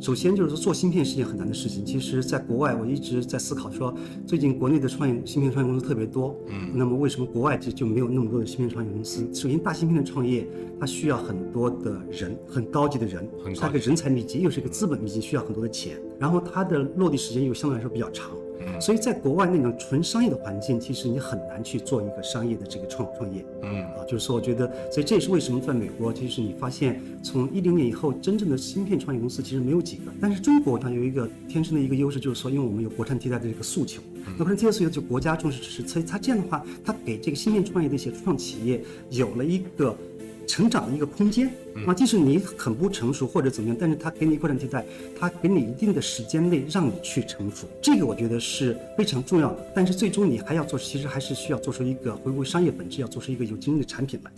首先就是说做芯片是件很难的事情。其实，在国外我一直在思考说，最近国内的创业芯片创业公司特别多，嗯，那么为什么国外就就没有那么多的芯片创业公司？首先，大芯片的创业它需要很多的人，很高级的人，它个人才密集，又是一个资本密集，需要很多的钱，然后它的落地时间又相对来说比较长。所以在国外那种纯商业的环境，其实你很难去做一个商业的这个创创业。嗯啊，就是说，我觉得，所以这也是为什么在美国，其实你发现从一零年以后，真正的芯片创业公司其实没有几个。但是中国它有一个天生的一个优势，就是说，因为我们有国产替代的这个诉求，那国产替代诉求就国家重视支持，所以它这样的话，它给这个芯片创业的一些初创企业有了一个。成长的一个空间啊，即使你很不成熟或者怎么样，但是他给你扩展替代，他给你一定的时间内让你去成熟，这个我觉得是非常重要的。但是最终你还要做，其实还是需要做出一个回归商业本质，要做出一个有竞争力的产品来。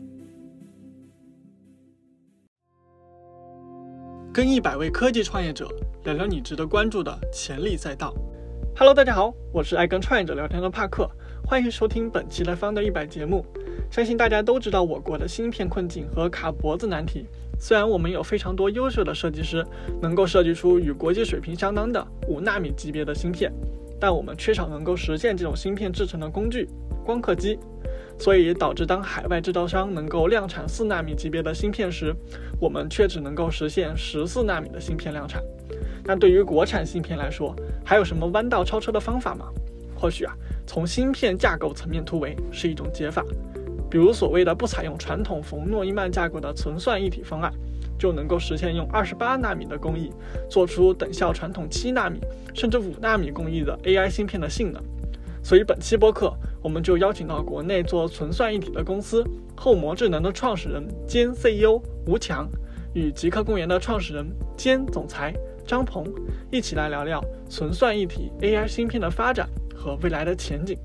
跟一百位科技创业者聊聊你值得关注的潜力赛道。Hello，大家好，我是爱跟创业者聊天的帕克，欢迎收听本期的方的一百节目。相信大家都知道我国的芯片困境和卡脖子难题。虽然我们有非常多优秀的设计师，能够设计出与国际水平相当的五纳米级别的芯片，但我们缺少能够实现这种芯片制成的工具——光刻机。所以导致当海外制造商能够量产四纳米级别的芯片时，我们却只能够实现十四纳米的芯片量产。那对于国产芯片来说，还有什么弯道超车的方法吗？或许啊，从芯片架构层面突围是一种解法。比如所谓的不采用传统冯诺依曼架构的存算一体方案，就能够实现用二十八纳米的工艺做出等效传统七纳米甚至五纳米工艺的 AI 芯片的性能。所以本期播客我们就邀请到国内做存算一体的公司后模智能的创始人兼 CEO 吴强，与极客公园的创始人兼总裁张鹏一起来聊聊存算一体 AI 芯片的发展和未来的前景。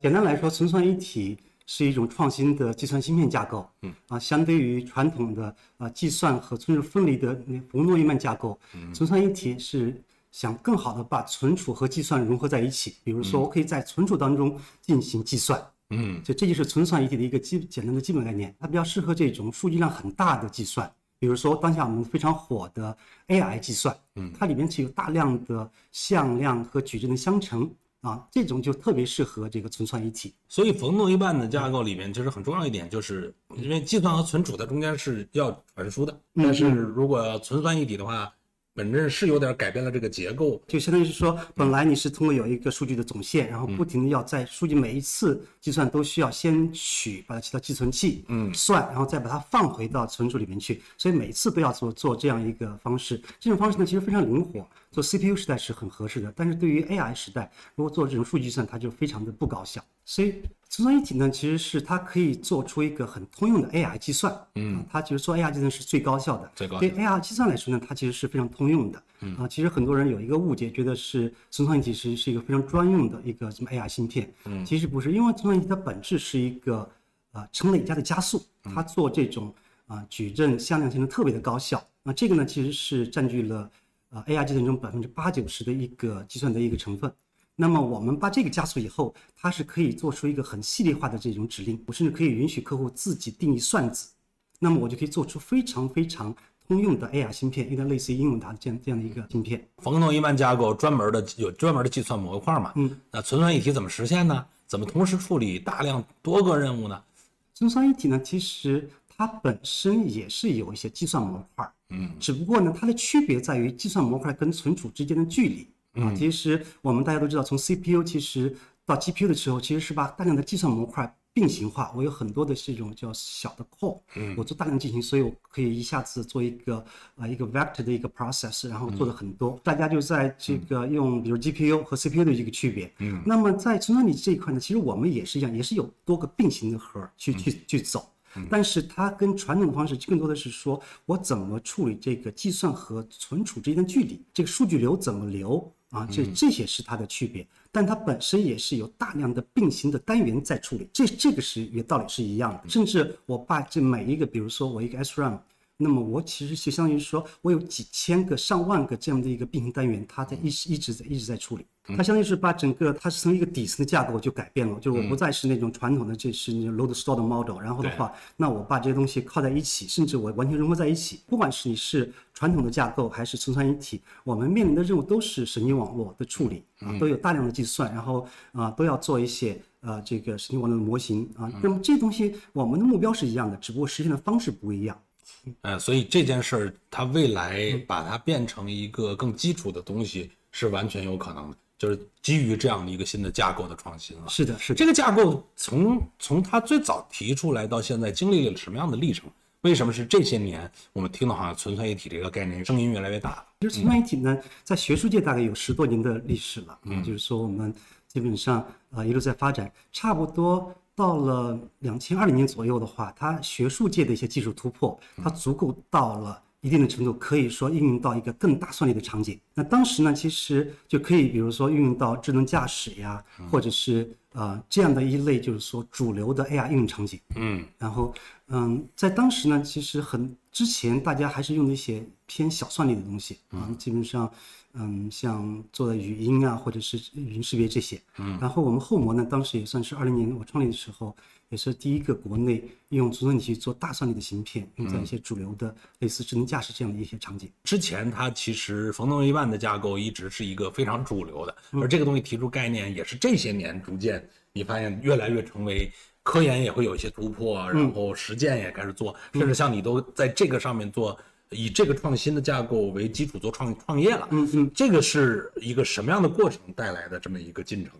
简单来说，存算一体是一种创新的计算芯片架构。嗯啊，相对于传统的啊计算和存储分离的那冯诺依曼架构，存算一体是想更好的把存储和计算融合在一起。比如说，我可以在存储当中进行计算。嗯，就这就是存算一体的一个基简单的基本概念。它比较适合这种数据量很大的计算。比如说，当下我们非常火的 AI 计算，嗯，它里面是有大量的向量和矩阵的相乘。啊，这种就特别适合这个存算一体。所以冯诺依曼的架构里面，其实很重要一点，就是因为计算和存储它中间是要传输的，但是如果存算一体的话。本质是有点改变了这个结构，就相当于是说，本来你是通过有一个数据的总线，然后不停的要在数据每一次计算都需要先取，把它取到寄存器，嗯，算，然后再把它放回到存储里面去，所以每次都要做做这样一个方式。这种方式呢，其实非常灵活，做 CPU 时代是很合适的，但是对于 AI 时代，如果做这种数据计算，它就非常的不高效。所以存算一体呢，其实是它可以做出一个很通用的 AI 计算，嗯，它其实做 AI 计算是最高效的。最高对 AI 计算来说呢，它其实是非常通用的。嗯啊，其实很多人有一个误解，觉得是存算一体是是一个非常专用的一个什么 AI 芯片。嗯，其实不是，因为存算一体它本质是一个啊乘累加的加速，它做这种啊矩阵向量性的特别的高效。那这个呢，其实是占据了啊 AI 计算中百分之八九十的一个计算的一个成分。那么我们把这个加速以后，它是可以做出一个很系列化的这种指令，我甚至可以允许客户自己定义算子，那么我就可以做出非常非常通用的 AI 芯片，有点类似于英伟达这样这样的一个芯片。冯诺依曼架构专门的有专门的计算模块嘛？嗯，那存算一体怎么实现呢？怎么同时处理大量多个任务呢？存算一体呢，其实它本身也是有一些计算模块，嗯，只不过呢，它的区别在于计算模块跟存储之间的距离。啊，其实我们大家都知道，从 CPU 其实到 GPU 的时候，其实是把大量的计算模块并行化。我有很多的这种叫小的 core，我做大量进行，所以我可以一下子做一个啊一个 vector 的一个 process，然后做的很多。大家就在这个用比如 GPU 和 CPU 的一个区别。嗯，那么在存储里这一块呢，其实我们也是一样，也是有多个并行的核去去去走。但是它跟传统的方式更多的是说我怎么处理这个计算和存储之间的距离，这个数据流怎么流。啊，这这些是它的区别，但它本身也是有大量的并行的单元在处理，这这个是也道理是一样的。甚至我把这每一个，比如说我一个 SRAM，那么我其实就相当于说，我有几千个、上万个这样的一个并行单元，它在一直一直在一直在处理。它相当于是把整个它是从一个底层的架构就改变了，就是我不再是那种传统的这是那种 load store 的 model，然后的话，那我把这些东西靠在一起，甚至我完全融合在一起。不管是你是传统的架构还是存算一体，我们面临的任务都是神经网络的处理啊，都有大量的计算，然后啊都要做一些呃这个神经网络的模型啊。那么这东西我们的目标是一样的，只不过实现的方式不一样。呃，所以这件事儿它未来把它变成一个更基础的东西是完全有可能的。就是基于这样的一个新的架构的创新了。是的，是的。这个架构从从它最早提出来到现在，经历了什么样的历程？为什么是这些年我们听到好像存在一体这个概念声音越来越大了？其实存在一体呢，在学术界大概有十多年的历史了。嗯，就是说我们基本上啊一路在发展，差不多到了两千二零年左右的话，它学术界的一些技术突破，它足够到了。一定的程度可以说应用到一个更大算力的场景。那当时呢，其实就可以，比如说运用到智能驾驶呀，或者是呃这样的一类，就是说主流的 AR 应用场景。嗯，然后嗯，在当时呢，其实很之前大家还是用的一些偏小算力的东西啊，基本上嗯像做的语音啊，或者是语音识别这些。嗯，然后我们后模呢，当时也算是二零年我创立的时候。也是第一个国内用存算体做大算力的芯片，用在一些主流的类似智能驾驶这样的一些场景。之前它其实冯诺依曼的架构一直是一个非常主流的，而这个东西提出概念也是这些年逐渐你发现越来越成为科研也会有一些突破，然后实践也开始做，甚至像你都在这个上面做，以这个创新的架构为基础做创创业了。嗯嗯，这个是一个什么样的过程带来的这么一个进程？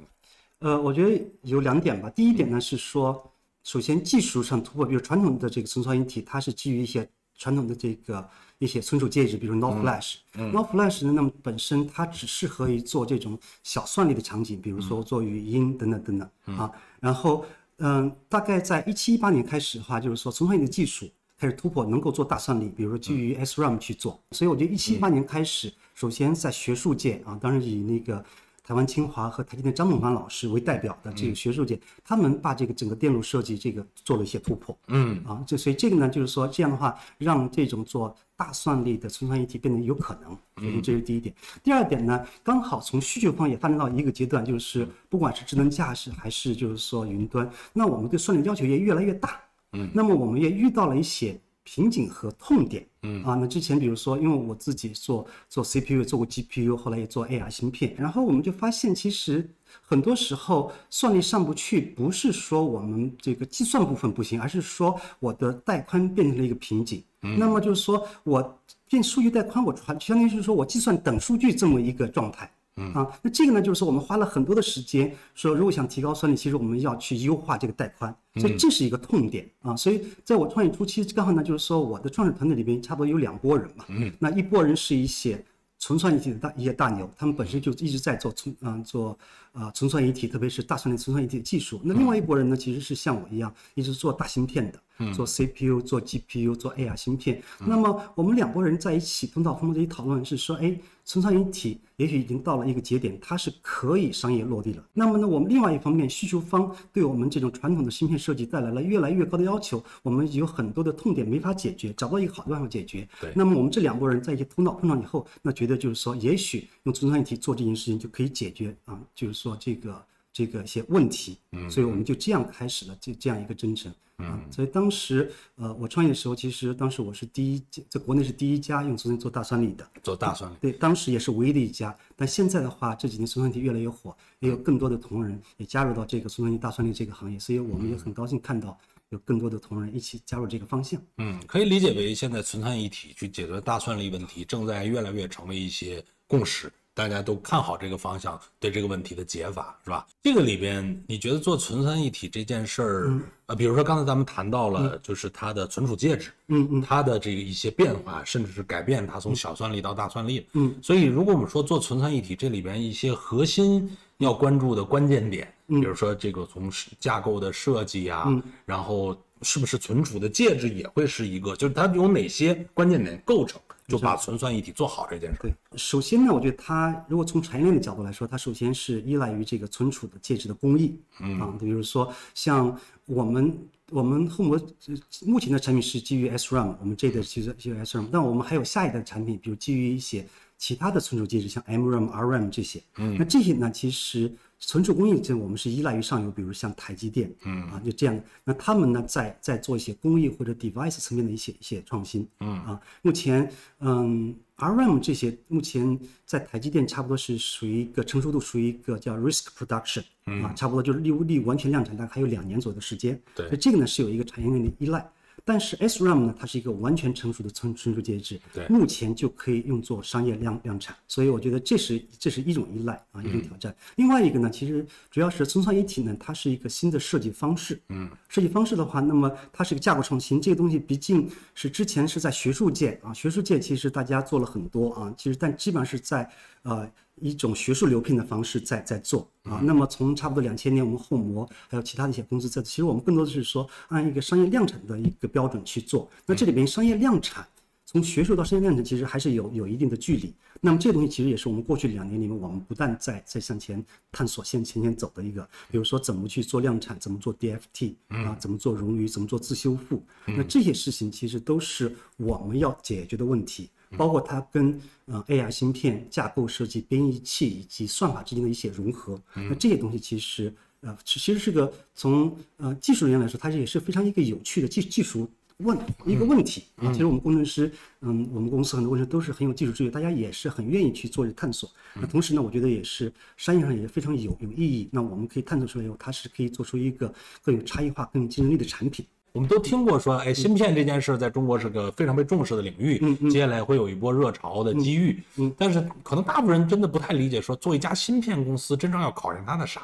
呃，我觉得有两点吧。第一点呢是说。首先，技术上突破，比如传统的这个存储一体，它是基于一些传统的这个一些存储介质，比如 NOR Flash。NOR Flash 呢，那么本身它只适合于做这种小算力的场景，比如说做语音等等等等啊。然后，嗯，大概在一七一八年开始的话，就是说存储一体的技术开始突破，能够做大算力，比如说基于 SRAM 去做。所以我觉得一七一八年开始，首先在学术界啊，当然以那个。台湾清华和台积电张孟凡老师为代表的这个学术界，他们把这个整个电路设计这个做了一些突破。嗯，啊，这所以这个呢，就是说这样的话，让这种做大算力的存算一体变得有可能。嗯，这是第一点。第二点呢，刚好从需求方也发展到一个阶段，就是不管是智能驾驶还是就是说云端，那我们对算力要求也越来越大。嗯，那么我们也遇到了一些。瓶颈和痛点，嗯啊，那之前比如说，因为我自己做做 CPU，做过 GPU，后来也做 AR 芯片，然后我们就发现，其实很多时候算力上不去，不是说我们这个计算部分不行，而是说我的带宽变成了一个瓶颈。那么就是说我变数据带宽，我传相当于是说我计算等数据这么一个状态。啊，那这个呢，就是说我们花了很多的时间，说如果想提高算力，其实我们要去优化这个带宽，所以这是一个痛点啊。所以在我创业初期，刚好呢，就是说我的创始团队里边差不多有两拨人嘛，嗯，那一拨人是一些纯算一体的大一些大牛，他们本身就一直在做存嗯做啊纯算一体，特别是大算力纯算一体的技术。那另外一拨人呢，其实是像我一样，一直做大芯片的。做 CPU、做 GPU、做 AR 芯片，那么我们两拨人在一起通道风波这一讨论是说，哎，存算一体也许已经到了一个节点，它是可以商业落地了。那么呢，我们另外一方面，需求方对我们这种传统的芯片设计带来了越来越高的要求，我们有很多的痛点没法解决，找不到一个好的办法解决。对。那么我们这两拨人在一起通道碰撞以后，那觉得就是说，也许用存算一体做这件事情就可以解决啊，就是说这个。这个一些问题，所以我们就这样开始了这这样一个征程啊。所以当时，呃，我创业的时候，其实当时我是第一，在国内是第一家用存算做大算力的。做大算力。对，当时也是唯一的一家。但现在的话，这几年存算体越来越火，也有更多的同仁也加入到这个存算力大算力这个行业，所以我们也很高兴看到有更多的同仁一起加入这个方向。嗯，可以理解为现在存算一体去解决大算力问题，正在越来越成为一些共识。大家都看好这个方向，对这个问题的解法是吧？这个里边，你觉得做存算一体这件事儿，呃，比如说刚才咱们谈到了，就是它的存储介质，嗯嗯，它的这个一些变化，甚至是改变它从小算力到大算力，嗯，所以如果我们说做存算一体，这里边一些核心要关注的关键点，比如说这个从架构的设计啊，然后是不是存储的介质也会是一个，就是它有哪些关键点构成？就把纯算一体做好这件事。对，首先呢，我觉得它如果从产业链的角度来说，它首先是依赖于这个存储的介质的工艺。嗯啊，比如说像我们我们后膜呃目前的产品是基于 SRAM，我们这一代其实基于 SRAM，但我们还有下一代产品，比如基于一些其他的存储介质，像 MRAM、RRAM 这些。嗯，那这些呢，其实存储工艺这我们是依赖于上游，比如像台积电，嗯啊，就这样。那他们呢，在在做一些工艺或者 device 层面的一些一些创新。嗯啊，目前嗯。RRAM 这些目前在台积电差不多是属于一个成熟度，属于一个叫 risk production 啊，差不多就是离离完全量产大概还有两年左右的时间。对，所以这个呢是有一个产业链的依赖。但是 SRAM 呢，它是一个完全成熟的存存储介质，对，目前就可以用作商业量量产。所以我觉得这是这是一种依赖啊，一种挑战。另外一个呢，其实主要是存算一体呢，它是一个新的设计方式。嗯，设计方式的话，那么它是一个架构创新。这个东西毕竟是之前是在学术界啊，学术界其实大家做了很多啊，其实但基本上是在呃。一种学术流聘的方式在在做啊，那么从差不多两千年，我们后模还有其他的一些公司在，其实我们更多的是说按一个商业量产的一个标准去做。那这里边商业量产，从学术到商业量产，其实还是有有一定的距离。那么这个东西其实也是我们过去两年里面，我们不断在在向前探索、向前前走的一个，比如说怎么去做量产，怎么做 DFT 啊，怎么做冗余，怎么做自修复，那这些事情其实都是我们要解决的问题。包括它跟呃 AI 芯片架构设计、编译器以及算法之间的一些融合，那这些东西其实呃其实是个从呃技术人员来说，它也是非常一个有趣的技技术问一个问题啊。其实我们工程师，嗯，我们公司很多工程师都是很有技术追求，大家也是很愿意去做探索。那同时呢，我觉得也是商业上也是非常有有意义。那我们可以探索出来以后，它是可以做出一个更有差异化、更有竞争力的产品。我们都听过说，哎，芯片这件事在中国是个非常被重视的领域，接下来会有一波热潮的机遇。但是可能大部分人真的不太理解，说做一家芯片公司，真正要考验它的啥？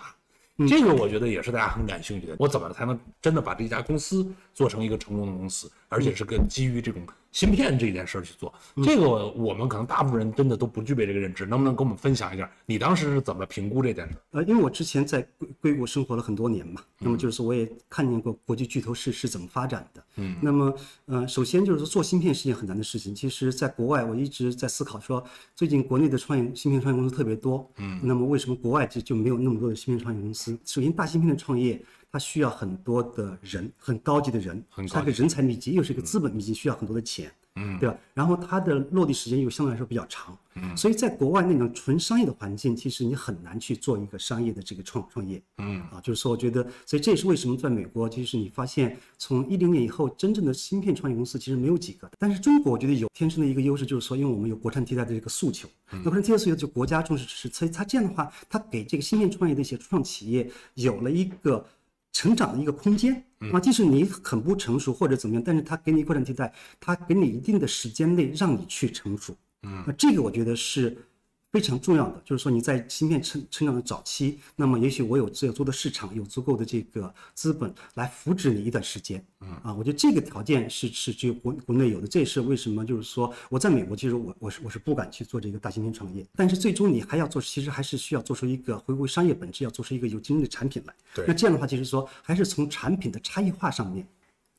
这个我觉得也是大家很感兴趣的。我怎么才能真的把这家公司做成一个成功的公司，而且是跟基于这种芯片这件事儿去做？这个我们可能大部分人真的都不具备这个认知。能不能跟我们分享一下，你当时是怎么评估这件事？呃，因为我之前在硅硅谷生活了很多年嘛，那么就是我也看见过国际巨头是是怎么发展的。嗯，那么呃，首先就是说做芯片是件很难的事情。其实，在国外我一直在思考说，最近国内的创业芯片创业公司特别多。嗯，那么为什么国外就就没有那么多的芯片创业公司？首先，大芯片的创业，它需要很多的人，很高级的人，它个人才密集，又是一个资本密集，需要很多的钱，嗯，对吧？然后它的落地时间又相对来说比较长，嗯，所以在国外那种纯商业的环境，其实你很难去做一个商业的这个创创业，嗯，啊，就是说，我觉得，所以这也是为什么在美国，其实你发现从一零年以后，真正的芯片创业公司其实没有几个，但是中国我觉得有天生的一个优势，就是说，因为我们有国产替代的这个诉求，那国产替代诉求就国家重视支持，所以它这样的话，它给这个芯片创业的一些初创企业有了一个。成长的一个空间。啊，即使你很不成熟或者怎么样，但是他给你扩展替代，他给你一定的时间内让你去成熟，嗯，那这个我觉得是。非常重要的就是说，你在芯片成成长的早期，那么也许我有足的市场，有足够的这个资本来扶持你一段时间。嗯啊，我觉得这个条件是是只有国国内有的，这也是为什么就是说我在美国，其实我我是我是不敢去做这个大芯片创业，但是最终你还要做，其实还是需要做出一个回归商业本质，要做出一个有竞争力的产品来。对，那这样的话，就是说还是从产品的差异化上面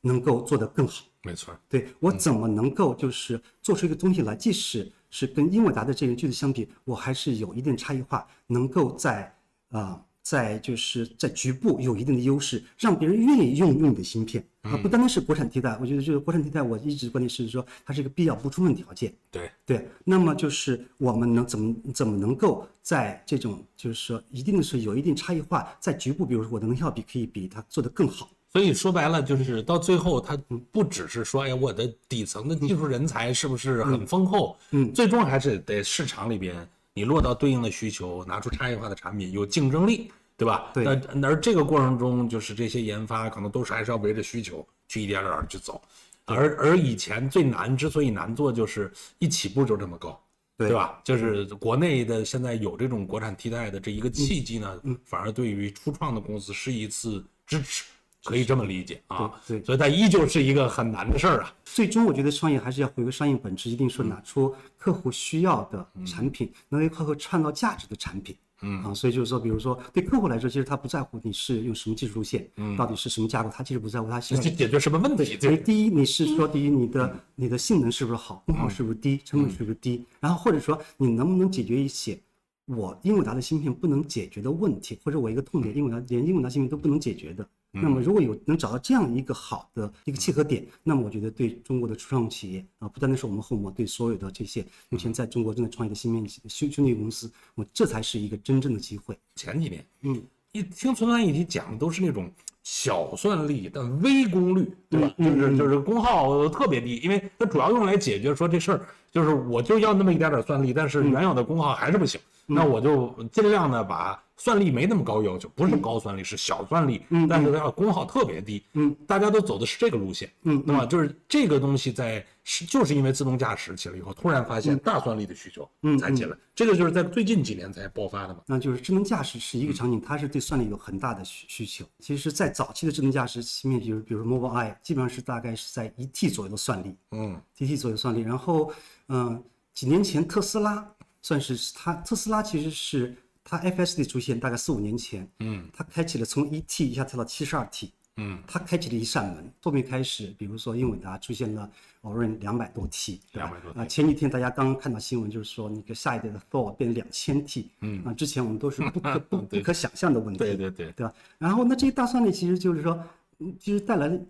能够做得更好。没错，对我怎么能够就是做出一个东西来，即使。是跟英伟达的这个句子相比，我还是有一定差异化，能够在啊，在就是在局部有一定的优势，让别人愿意用用你的芯片啊，不单单是国产替代，我觉得就是国产替代，我一直观点是说它是一个必要不充分条件。对对，那么就是我们能怎么怎么能够在这种就是说一定的是有一定差异化，在局部，比如说我的能效比可以比它做得更好。所以说白了，就是到最后，它不只是说，哎，我的底层的技术人才是不是很丰厚？嗯，最终还是得市场里边你落到对应的需求，拿出差异化的产品，有竞争力，对吧？对。那而这个过程中，就是这些研发可能都是还是要围着需求去一点点去走。而而以前最难，之所以难做，就是一起步就这么高，对吧？就是国内的现在有这种国产替代的这一个契机呢，反而对于初创的公司是一次支持。可以这么理解啊，对，所以它依旧是一个很难的事儿啊。最终，我觉得创业还是要回归商业本质，一定是拿出客户需要的产品，能为客户创造价值的产品。嗯啊，所以就是说，比如说对客户来说，其实他不在乎你是用什么技术路线，嗯，到底是什么架构，他其实不在乎，他想解决什么问题。所以第一，你是说第一，你的你的性能是不是好，功耗是不是低，成本是不是低，然后或者说你能不能解决一些我英伟达的芯片不能解决的问题，或者我一个痛点，英伟达连英伟达芯片都不能解决的。那么如果有能找到这样一个好的一个契合点，那么我觉得对中国的初创企业啊，不单单是我们后膜，对所有的这些目前在中国正在创业的新面兄兄弟公司，我这才是一个真正的机会。前几年，嗯，一听存算一体讲的都是那种小算力但微功率，对吧？嗯就是就是功耗特别低，因为它主要用来解决说这事儿，就是我就要那么一点点算力，但是原有的功耗还是不行，那我就尽量的把算力没那么高要求，不是高算力，是小算力，但是它要功耗特别低，嗯，大家都走的是这个路线，嗯那么？就是这个东西在是就是因为自动驾驶起来以后，突然发现大算力的需求嗯才起来，这个就是在最近几年才爆发的嘛。那就是智能驾驶是一个场景，它是对算力有很大的需需求。其实，在早期的智能驾驶芯片，比如比如 Mobileye，基本上是大概是在一 T 左右的算力，嗯一 T 左右算力。然后，嗯、几年前特斯拉算是它，特斯拉其实是它 FSD 出现大概四五年前，嗯。它开启了从一 T 一下跳到七十二 T，嗯，它开启了一扇门，后面开始，比如说英伟达出现了 Orin 两百多 T，对吧？200多 T 啊，前几天大家刚刚看到新闻，就是说那个下一代的 Thor 变成两千 T，嗯。啊，之前我们都是不可 不不可想象的问题，对对对，对吧？然后那这些大算力其实就是说，嗯，其实带来了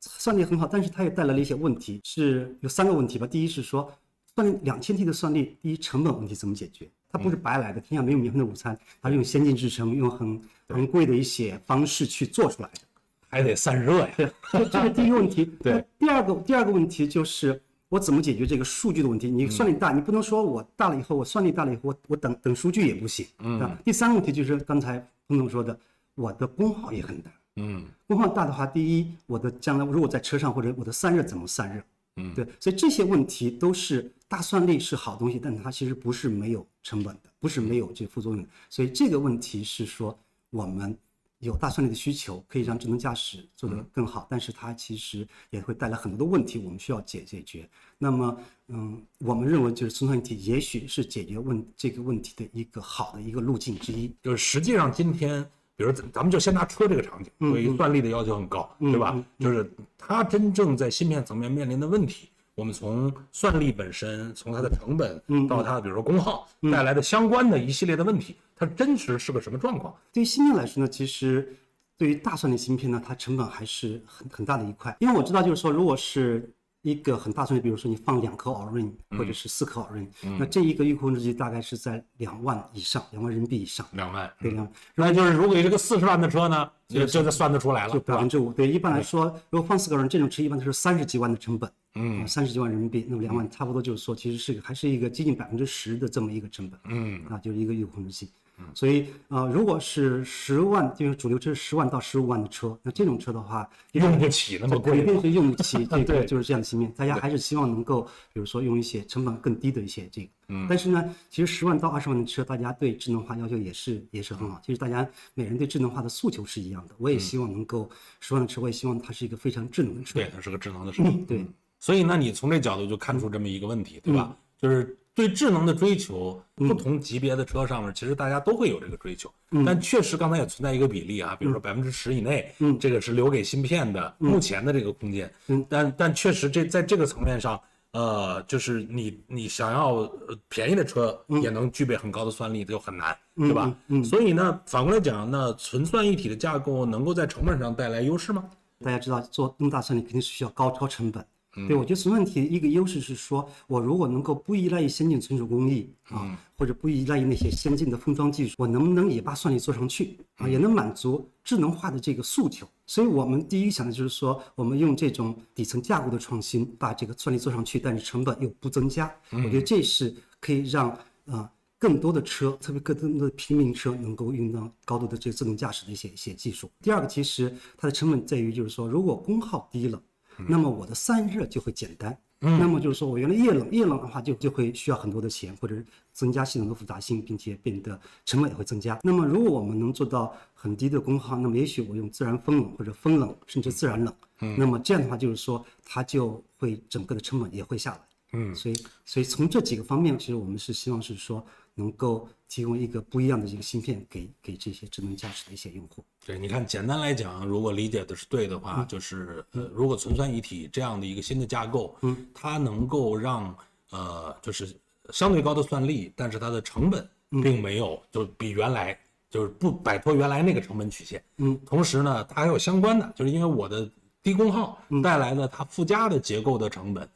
算力很好，但是它也带来了一些问题，是有三个问题吧。第一是说，算力两千 T 的算力，第一成本问题怎么解决？它不是白来的，天下没有免费的午餐，它是用先进制成，用很很贵的一些方式去做出来的。还得散热呀。这这是第一个问题。对那第二个第二个问题就是我怎么解决这个数据的问题？你算力大，你不能说我大了以后，我算力大了以后，我我等等数据也不行。嗯。第三个问题就是刚才彭总说的，我的功耗也很大。嗯功耗大的话，第一，我的将来如果在车上或者我的散热怎么散热？嗯对，所以这些问题都是大算力是好东西，但它其实不是没有成本的，不是没有这个副作用的。所以这个问题是说我们有大算力的需求，可以让智能驾驶做得更好，但是它其实也会带来很多的问题，我们需要解解决。那么，嗯，我们认为就是存算一体也许是解决问这个问题的一个好的一个路径之一。就是实际上今天，比如咱咱们就先拿车这个场景，对于算力的要求很高，对吧？就是它真正在芯片层面面临的问题，我们从算力本身，从它的成本到它的比如说功耗带来的相关的一系列的问题，它真实是个什么状况？对于芯片来说呢，其实对于大算力芯片呢，它成本还是很很大的一块。因为我知道，就是说，如果是一个很大算力，比如说你放两颗 Orin 或者是四颗 Orin，、那这一个预控制器大概是在两万以上，两万人民币以上。两万，对两万，那就是如果有这个四十万的车呢，就就得算得出来了，就百分之五。对，一般来说，如果放四个人，这种车一般都是三十几万的成本，嗯，三十几万人民币，那么两万差不多就是说，其实是还是一个接近百分之十的这么一个成本，嗯。啊，就是一个预控制器。所以啊、呃如果是十万，就是主流车是十万到十五万的车，那这种车的话，用不起那么贵肯定是用不起 这个，对就是这样的芯片。大家还是希望能够，比如说用一些成本更低的一些这个。嗯。但是呢，其实十万到二十万的车，大家对智能化要求也是也是很好。其实大家每人对智能化的诉求是一样的。我也希望能够十万的车，我也希望它是一个非常智能的车。对，它是个智能的车。对所以呢，你从这角度就看出这么一个问题，对吧？就是对智能的追求，不同级别的车上面，其实大家都会有这个追求，但确实刚才也存在一个比例啊，比如说百分之十以内，这个是留给芯片的目前的这个空间，但但确实这在这个层面上。呃，就是你你想要呃便宜的车也能具备很高的算力，就很难，对吧？所以呢，反过来讲，那纯算一体的架构能够在成本上带来优势吗？大家知道做那么大算力肯定是需要高超成本。对，我觉得存问题一个优势是说，我如果能够不依赖于先进存储工艺啊，或者不依赖于那些先进的封装技术，我能不能也把算力做上去啊，也能满足智能化的这个诉求。所以我们第一想的就是说，我们用这种底层架构的创新，把这个算力做上去，但是成本又不增加。我觉得这是可以让啊。更多的车，特别更多的平民车，能够用到高度的这个自动驾驶的一些一些技术。第二个，其实它的成本在于，就是说，如果功耗低了，那么我的散热就会简单。那么就是说我原来液冷，液冷的话就就会需要很多的钱，或者增加系统的复杂性，并且变得成本也会增加。那么如果我们能做到很低的功耗，那么也许我用自然风冷或者风冷，甚至自然冷，那么这样的话就是说它就会整个的成本也会下来。嗯，所以所以从这几个方面，其实我们是希望是说能够提供一个不一样的这个芯片给给这些智能驾驶的一些用户。对，你看，简单来讲，如果理解的是对的话，就是呃，如果存算一体这样的一个新的架构，嗯，它能够让呃，就是相对高的算力，但是它的成本并没有就比原来就是不摆脱原来那个成本曲线。嗯，同时呢，它还有相关的，就是因为我的低功耗带来的它附加的结构的成本，嗯，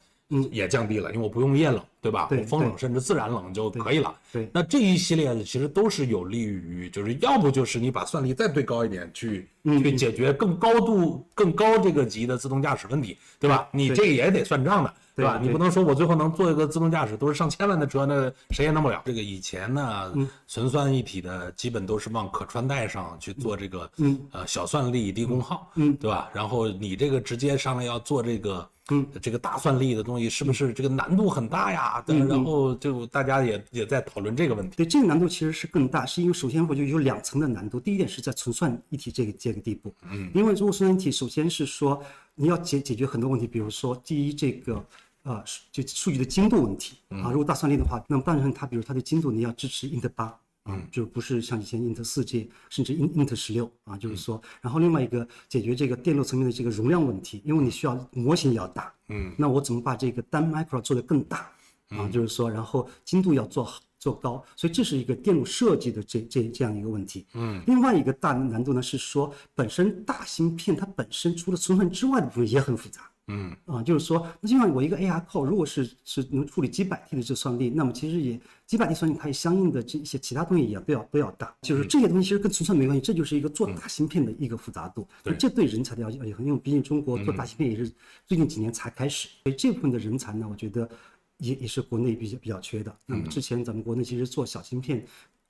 也降低了，因为我不用液冷，对吧？对我风冷甚至自然冷就可以了。对那这一系列的其实都是有利于，就是要不就是你把算力再堆高一点，去嗯去解决更高度、更高这个级的自动驾驶问题，对吧？你这个也得算账的，对吧？你不能说我最后能做一个自动驾驶，都是上千万的车，那谁也弄不了。这个以前呢，嗯纯算一体的基本都是往可穿戴上去做这个，嗯呃，小算力、低功耗，嗯对吧？然后你这个直接上来要做这个，嗯，这个大算力的东西，是不是这个难度很大呀？嗯然后就大家也也在讨论这个问题。对，这个难度其实是更大，是因为首先我就有两层的难度。第一点是在存算一体这个这个地步，嗯，因为如果存算一体，首先是说你要解解决很多问题，比如说第一这个呃数就数据的精度问题啊，如果大算力的话，那么当然它比如它的精度你要支持 int 八。啊，就不是像以前 int 四 G，甚至 int int 十六啊，就是说，然后另外一个解决这个电路层面的这个容量问题，因为你需要模型也要大，嗯，那我怎么把这个单 micro 做得更大啊？就是说，然后精度要做好做高，所以这是一个电路设计的这这这样一个问题。嗯，另外一个大难度呢是说，本身大芯片它本身除了存算之外的部分也很复杂。嗯。啊，就是说，那就像我一个 AR 扣，如果是是能处理几百 T 的这算力，那么其实也几百 T 算力，它也相应的这一些其他东西也都要都要大。就是这些东西其实跟存算没关系，这就是一个做大芯片的一个复杂度。对。这对人才的要求也很，因为毕竟中国做大芯片也是最近几年才开始，所以这部分的人才呢，我觉得也也是国内比较比较缺的。那么之前咱们国内其实做小芯片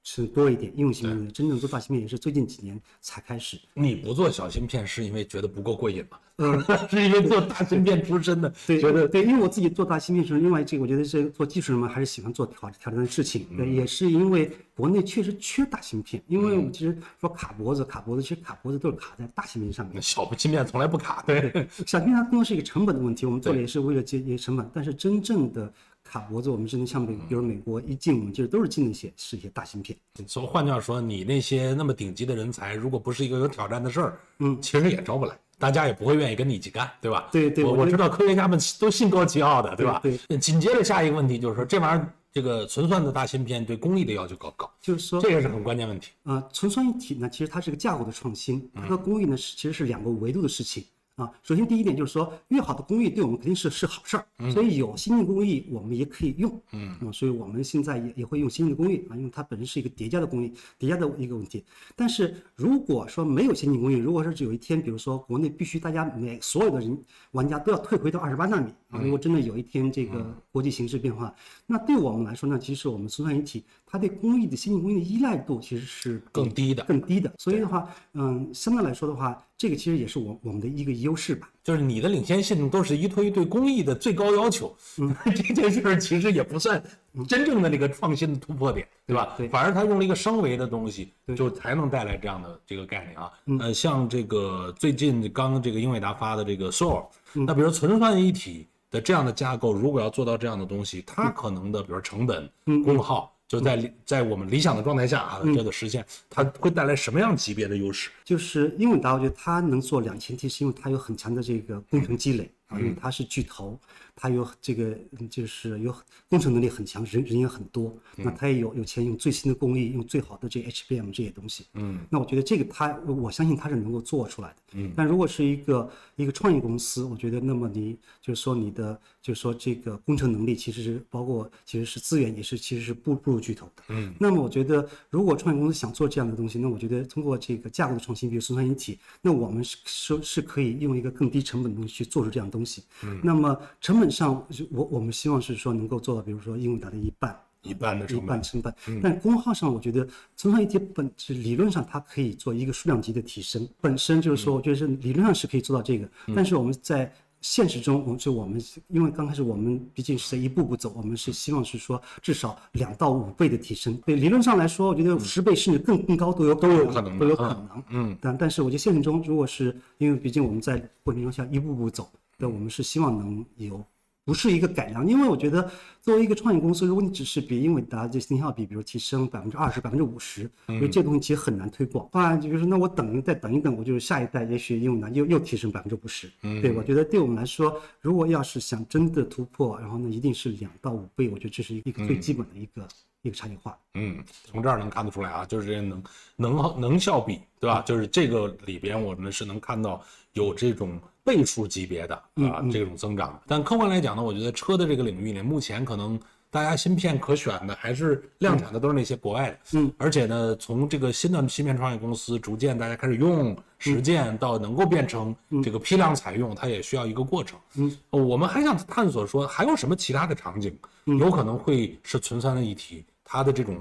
是多一点，应用芯片的，真正做大芯片也是最近几年才开始。你不做小芯片是因为觉得不够过瘾吗？嗯，是因为做大芯片出身的，对，觉得对，因为我自己做大芯片时候，另外这个我觉得是做技术人嘛，还是喜欢做挑挑战的事情。对，也是因为国内确实缺大芯片，因为我们其实说卡脖子，卡脖子，其实卡脖子都是卡在大芯片上面。小芯片从来不卡，对，小芯片它更多是一个成本的问题，我们做的也是为了节约成本，但是真正的卡脖子，我们真的像美，比如美国一进，我们其实都是进那些是一些大芯片。所以换句话说，你那些那么顶级的人才，如果不是一个有挑战的事儿，嗯，其实也招不来，大家也不会愿意跟你一起干，对吧？对对我我我知道科学家们都心高气傲的，对吧？对紧接着下一个问题就是说，这玩意儿这个存算的大芯片对工艺的要求高高，就是说，这个是很关键问题。呃，存算一体呢，其实它是个架构的创新，它和工艺呢是其实是两个维度的事情啊。首先第一点就是说，越好的工艺对我们肯定是是好事儿，所以有先进工艺我们也可以用，嗯啊，所以我们现在也也会用先进的工艺啊，因为它本身是一个叠加的工艺，叠加的一个问题。但是如果说没有先进工艺，如果说是有一天，比如说国内必须大家每所有的人玩家都要退回到二十八纳米啊，如果真的有一天这个国际形势变化，那对我们来说呢，其实我们苏算一体它对工艺的先进工艺的依赖度其实是更低的更低的。所以的话，嗯，相对来说的话，这个其实也是我我们的一个优势吧。就是你的领先性都是依托于对工艺的最高要求，嗯，这件事儿其实也不算真正的那个创新的突破点，对吧？对反而他用了一个升维的东西，就才能带来这样的这个概念啊。呃，像这个最近刚这个英伟达发的这个 Soul，那比如存算一体的这样的架构，如果要做到这样的东西，它可能的比如成本、功耗。就在理在我们理想的状态下啊，这个实现，它会带来什么样级别的优势？就是英伟达，我觉得它能做两千 T，是因为它有很强的这个工程积累啊，因为它是巨头，它有这个嗯就是有工程能力很强，人人也很多，那它也有有钱用最新的工艺，用最好的这 HBM 这些东西，嗯，那我觉得这个它，我我相信它是能够做出来的，嗯，但如果是一个一个创业公司，我觉得那么你就是说你的就是说这个工程能力其实是包括其实是资源也是其实是不不如巨头的，嗯，那么我觉得如果创业公司想做这样的东西，那我觉得通过这个架构的创新，比如存算一体，那我们是是是可以用一个更低成本的东西去做出这样的东西，嗯，那么成本上我我们希望是说能够做到，比如说英伟达的一半。一半的一成本。半，成本，但功耗上，我觉得存算一体本质理论上它可以做一个数量级的提升，本身就是说，我觉得是理论上是可以做到这个，但是我们在现实中，我们就我们因为刚开始我们毕竟是在一步步走，我们是希望是说至少两到五倍的提升。对，理论上来说，我觉得十倍甚至更更高都有都有可能。都有可能。嗯，但但是我觉得现实中，如果是因为毕竟我们在过程中像一步步走，对，我们是希望能有不是一个改良，因为我觉得作为一个创业公司，如果你只是比英伟达这信效比，比如提升百分之二十、百分之五十，我觉得这东西其实很难推广。当然，就是那我等再等一等，我就是下一代，也许英伟达又又提升百分之五十。对，我觉得对我们来说，如果要是想真的突破，然后呢，一定是两到五倍，我觉得这是一个最基本的一个。一个差异化，嗯，从这儿能看得出来啊，就是这些能能能效比，对吧？就是这个里边我们是能看到有这种倍数级别的啊这种增长。但客观来讲呢，我觉得车的这个领域里，目前可能大家芯片可选的还是量产的都是那些国外的，嗯，而且呢，从这个新的芯片创业公司逐渐大家开始用实践到能够变成这个批量采用，它也需要一个过程。嗯，我们还想探索说还有什么其他的场景有可能会是存算的议题。它的这种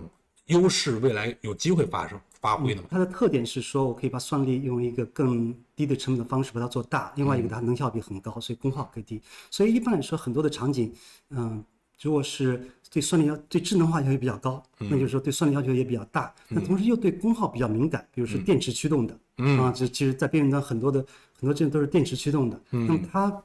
优势，未来有机会发生发挥的吗？它的特点是说，我可以把算力用一个更低的成本的方式把它做大。另外一个，它能效比很高，所以功耗更低。所以一般来说，很多的场景，嗯，如果是对算力要对智能化要求比较高，那就是说对算力要求也比较大。那同时又对功耗比较敏感，比如说电池驱动的，啊，这其实在边缘端很多的很多这都是电池驱动的。那么它。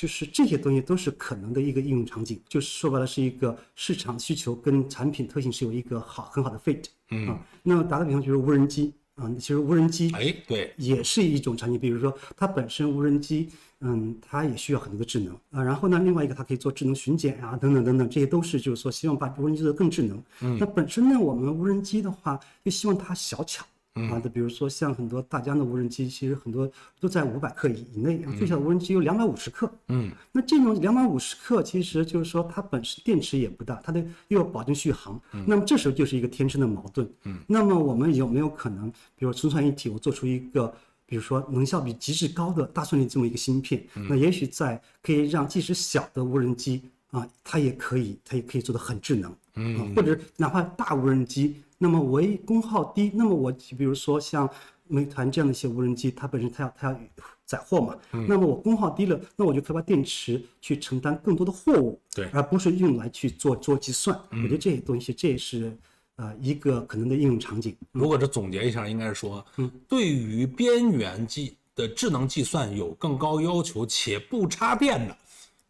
就是这些东西都是可能的一个应用场景，就是说白了是一个市场需求跟产品特性是有一个好很好的 fit，嗯，那打个比方就是无人机啊，其实无人机哎对，也是一种场景，比如说它本身无人机，嗯，它也需要很多的智能啊，然后呢，另外一个它可以做智能巡检啊，等等等等，这些都是就是说希望把无人机做得更智能。嗯，那本身呢，我们无人机的话又希望它小巧。啊，的比如说像很多大疆的无人机，其实很多都在五百克以以内，最小的无人机有两百五十克。嗯，那这种两百五十克，其实就是说它本身电池也不大，它的又要保证续航。嗯，那么这时候就是一个天生的矛盾。嗯，那么我们有没有可能，比如存算一体，我做出一个，比如说能效比极致高的大算力这么一个芯片？那也许在可以让即使小的无人机啊，它也可以，它也可以做得很智能。嗯，或者哪怕大无人机。那么为功耗低，那么我比如说像美团这样的一些无人机，它本身它要它要载货嘛，那么我功耗低了，那我就可以把电池去承担更多的货物，对，而不是用来去做做计算。我觉得这些东西这也是呃一个可能的应用场景。如果这总结一下，应该是说，嗯，对于边缘计的智能计算有更高要求且不插电的。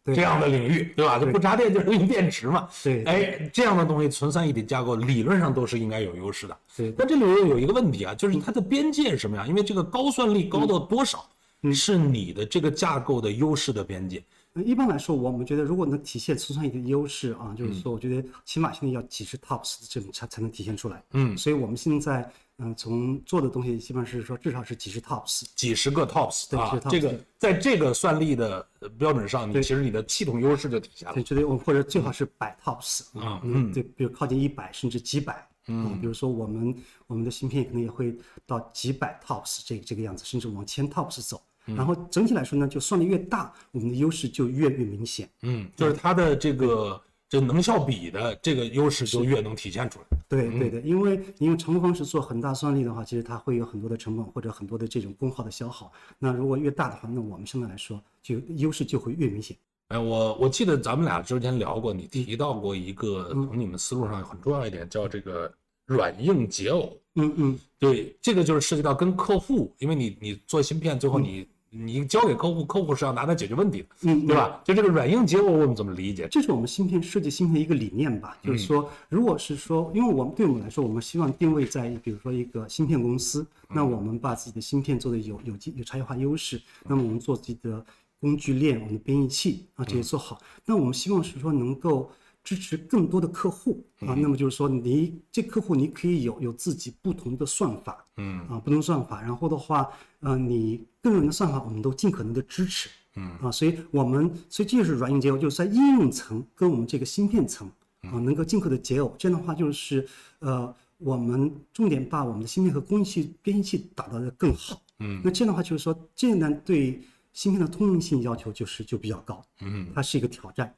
这样的领域，对吧？就不插电就是用电池嘛。对，哎，这样的东西存算一体架构理论上都是应该有优势的。对，但这里又有一个问题啊，就是它的边界是什么样？因为这个高算力高到多少，是你的这个架构的优势的边界。一般来说，我们觉得如果能体现存算一的优势啊，就是说，我觉得起码现在要几十 TOPS 这种才才能体现出来。嗯，所以我们现在。嗯，从做的东西基本上是说，至少是几十 TOPS，几十个 TOPS 啊，这个在这个算力的标准上，你其实你的系统优势就体现了。对，绝对我或者最好是百 TOPS 啊，嗯，对，比如靠近一百甚至几百，嗯，比如说我们我们的芯片可能也会到几百 TOPS 这这个样子，甚至往千 TOPS 走。然后整体来说呢，就算力越大，我们的优势就越越明显。嗯，就是它的这个。这能效比的这个优势就越能体现出来。对对的，因为你用常规方式做很大算力的话，其实它会有很多的成本或者很多的这种功耗的消耗。那如果越大的话，那我们相对来说就优势就会越明显。哎，我我记得咱们俩之前聊过，你提到过一个从你们思路上很重要一点，叫这个软硬结耦。嗯嗯，对，这个就是涉及到跟客户，因为你你做芯片，最后你。你交给客户，客户是要拿它解决问题的，嗯，对吧？就这个软硬结偶，我们怎么理解？这是我们芯片设计芯片的一个理念吧。就是说，如果是说，因为我们对我们来说，我们希望定位在，比如说一个芯片公司，那我们把自己的芯片做的有有机有差异化优势，那么我们做自己的工具链、我们的编译器啊这些做好，那我们希望是说能够。支持更多的客户啊，那么就是说，你这客户你可以有有自己不同的算法，嗯。啊，不同算法，然后的话，呃，你个人的算法我们都尽可能的支持，嗯。啊，所以我们所以这就是软硬结合，就是在应用层跟我们这个芯片层啊，能够尽可的结耦，这样的话就是呃，我们重点把我们的芯片和工艺器编译器打造的更好，嗯，那这样的话就是说，这样呢对芯片的通用性要求就是就比较高，嗯，它是一个挑战。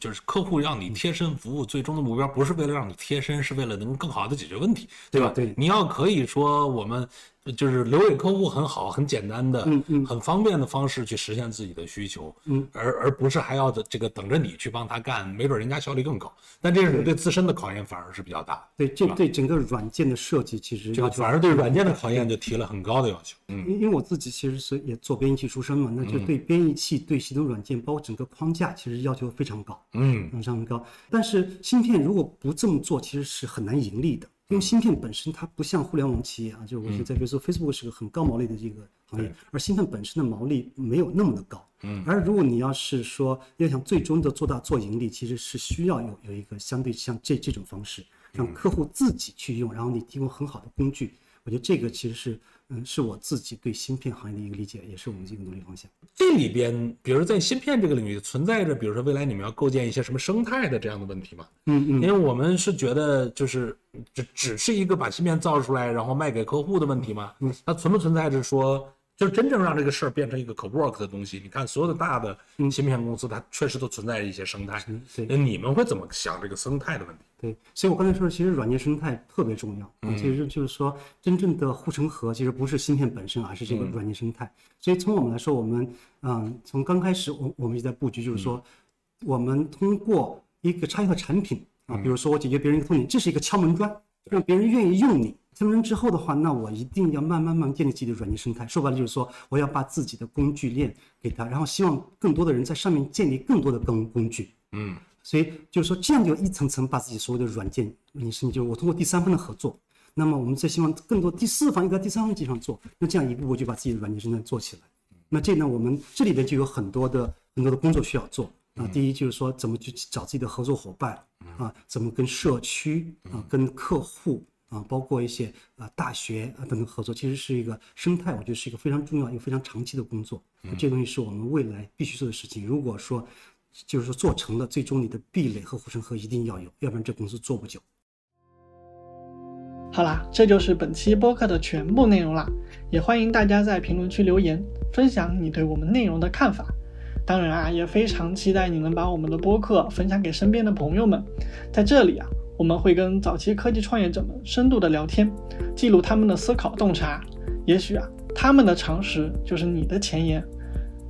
就是客户让你贴身服务，最终的目标不是为了让你贴身，是为了能更好的解决问题，对吧？对，你要可以说我们就是留给客户很好、很简单的、嗯嗯很方便的方式去实现自己的需求，嗯，而而不是还要这个等着你去帮他干，没准人家效率更高。但这是对自身的考验反而是比较大，对，这对整个软件的设计其实这要求个反而对软件的考验就提了很高的要求。嗯因因为我自己其实是也做编译器出身嘛，那就对编译器、对系统软件，包括整个框架，其实要求非常高，嗯非常高。但是芯片如果不这么做，其实是很难盈利的，因为芯片本身它不像互联网企业啊，就是我现在比如说 Facebook 是个很高毛利的这个行业对，而芯片本身的毛利没有那么的高。嗯，而如果你要是说要想最终的做大做盈利，其实是需要有有一个相对像这这种方式，让客户自己去用，然后你提供很好的工具。我觉得这个其实是，嗯，是我自己对芯片行业的一个理解，也是我们这个努力方向。这里边，比如在芯片这个领域存在着，比如说未来你们要构建一些什么生态的这样的问题吗？嗯嗯因为我们是觉得就是只只是一个把芯片造出来，然后卖给客户的问题吗？嗯它存不存在着说，就是真正让这个事儿变成一个可 work 的东西？你看所有的大的芯片公司，它确实都存在一些生态。那你们会怎么想这个生态的问题？对，所以我刚才说的，其实软件生态特别重要。其实就是说，真正的护城河其实不是芯片本身，而是这个软件生态。所以从我们来说，我们嗯，从刚开始，我我们就在布局，就是说，我们通过一个差异化产品啊，比如说我解决别人一个痛点，这是一个敲门砖，让别人愿意用你。敲门砖之后的话，那我一定要慢慢慢慢建立自己的软件生态。说白了就是说，我要把自己的工具链给他，然后希望更多的人在上面建立更多的工工具。嗯所以就是说，这样就一层层把自己所有的软件软件生意，就是我通过第三方的合作，那么我们再希望更多第四方又在第三方基础上做，那这样一步步就把自己的软件生态做起来。那这呢，我们这里边就有很多的很多的工作需要做啊。第一就是说，怎么去找自己的合作伙伴啊，怎么跟社区啊、跟客户啊，包括一些啊大学啊等等合作，其实是一个生态，我觉得是一个非常重要、一个非常长期的工作。这东西是我们未来必须做的事情。如果说就是说做成了，最终你的壁垒和护城河一定要有，要不然这公司做不久。好啦，这就是本期播客的全部内容啦，也欢迎大家在评论区留言，分享你对我们内容的看法。当然啊，也非常期待你能把我们的播客分享给身边的朋友们。在这里啊，我们会跟早期科技创业者们深度的聊天，记录他们的思考洞察。也许啊，他们的常识就是你的前沿。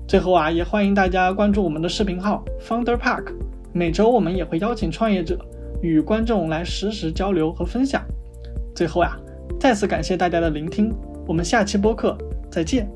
最后啊，也欢迎大家关注我们的视频号 Founder Park，每周我们也会邀请创业者与观众来实时交流和分享。最后呀、再次感谢大家的聆听，我们下期播客再见。